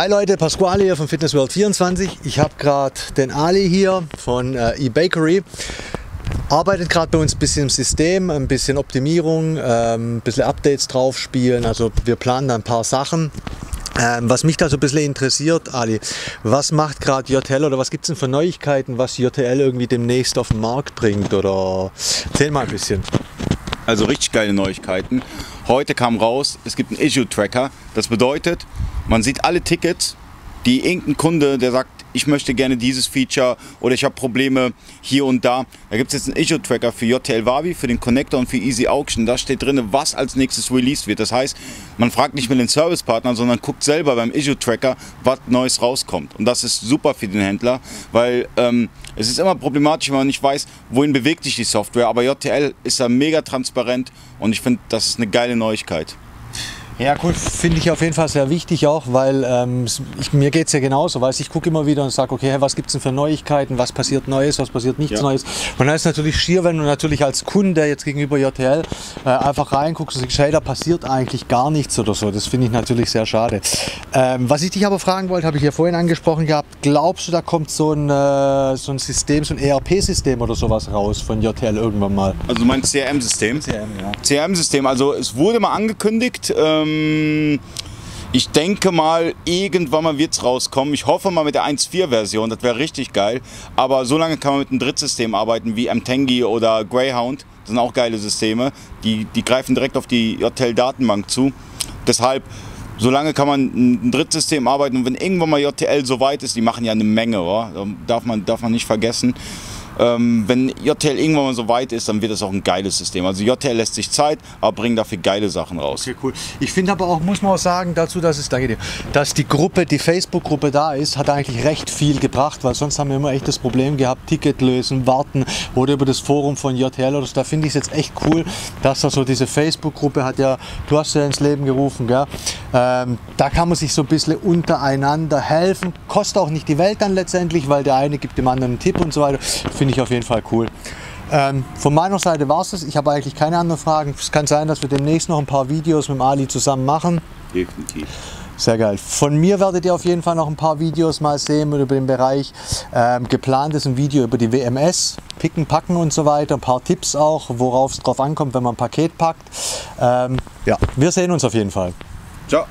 Hi Leute, Pasquale hier von Fitness World 24. Ich habe gerade den Ali hier von äh, eBakery. Arbeitet gerade bei uns ein bisschen im System, ein bisschen Optimierung, ähm, ein bisschen Updates drauf spielen. Also wir planen da ein paar Sachen. Ähm, was mich da so ein bisschen interessiert, Ali, was macht gerade JTL oder was gibt es denn für Neuigkeiten, was JTL irgendwie demnächst auf den Markt bringt? Oder erzähl mal ein bisschen. Also richtig geile Neuigkeiten. Heute kam raus, es gibt einen Issue-Tracker. Das bedeutet, man sieht alle Tickets, die irgendein Kunde, der sagt, ich möchte gerne dieses Feature oder ich habe Probleme hier und da. Da gibt es jetzt einen Issue-Tracker für JTL Wavi, für den Connector und für Easy Auction. Da steht drin, was als nächstes released wird. Das heißt, man fragt nicht mehr den Servicepartner, sondern guckt selber beim Issue-Tracker, was Neues rauskommt. Und das ist super für den Händler, weil ähm, es ist immer problematisch, wenn man nicht weiß, wohin bewegt sich die Software. Aber JTL ist da mega transparent und ich finde, das ist eine geile Neuigkeit. Ja, cool, finde ich auf jeden Fall sehr wichtig auch, weil ähm, ich, mir geht es ja genauso. Weißt, ich gucke immer wieder und sage, okay, was gibt es denn für Neuigkeiten, was passiert Neues, was passiert nichts ja. Neues. Und dann ist natürlich schier, wenn du natürlich als Kunde jetzt gegenüber JTL äh, einfach reinguckst und sagst, hey, da passiert eigentlich gar nichts oder so. Das finde ich natürlich sehr schade. Ähm, was ich dich aber fragen wollte, habe ich ja vorhin angesprochen gehabt, glaubst du, da kommt so ein, äh, so ein System, so ein ERP-System oder sowas raus von JTL irgendwann mal? Also du meinst CRM-System? CRM, ja. CRM-System, also es wurde mal angekündigt, ähm, ähm, ich denke mal, irgendwann mal wird es rauskommen. Ich hoffe mal mit der 1.4-Version, das wäre richtig geil. Aber so lange kann man mit einem Drittsystem arbeiten wie Mtengi oder Greyhound. Das sind auch geile Systeme. Die, die greifen direkt auf die JTL-Datenbank zu. Deshalb, so lange kann man ein Drittsystem arbeiten. Und wenn irgendwann mal JTL so weit ist, die machen ja eine Menge, oder? Darf, man, darf man nicht vergessen ähm, wenn JTL irgendwann mal so weit ist, dann wird das auch ein geiles System. Also JTL lässt sich Zeit, aber bringt dafür geile Sachen raus. Okay, cool. Ich finde aber auch, muss man auch sagen, dazu, dass es, danke dir, dass die Gruppe, die Facebook-Gruppe da ist, hat eigentlich recht viel gebracht, weil sonst haben wir immer echt das Problem gehabt, Ticket lösen, warten oder über das Forum von JTL oder so. Da finde ich es jetzt echt cool, dass da so diese Facebook-Gruppe hat ja, du hast ja ins Leben gerufen, gell? Ähm, da kann man sich so ein bisschen untereinander helfen. Kostet auch nicht die Welt dann letztendlich, weil der eine gibt dem anderen einen Tipp und so weiter. Finde ich auf jeden Fall cool. Ähm, von meiner Seite war es das. Ich habe eigentlich keine anderen Fragen. Es kann sein, dass wir demnächst noch ein paar Videos mit Ali zusammen machen. Definitiv. Sehr geil. Von mir werdet ihr auf jeden Fall noch ein paar Videos mal sehen über den Bereich. Ähm, geplant ist ein Video über die WMS, Picken, Packen und so weiter. Ein paar Tipps auch, worauf es drauf ankommt, wenn man ein Paket packt. Ähm, ja, wir sehen uns auf jeden Fall. Ciao.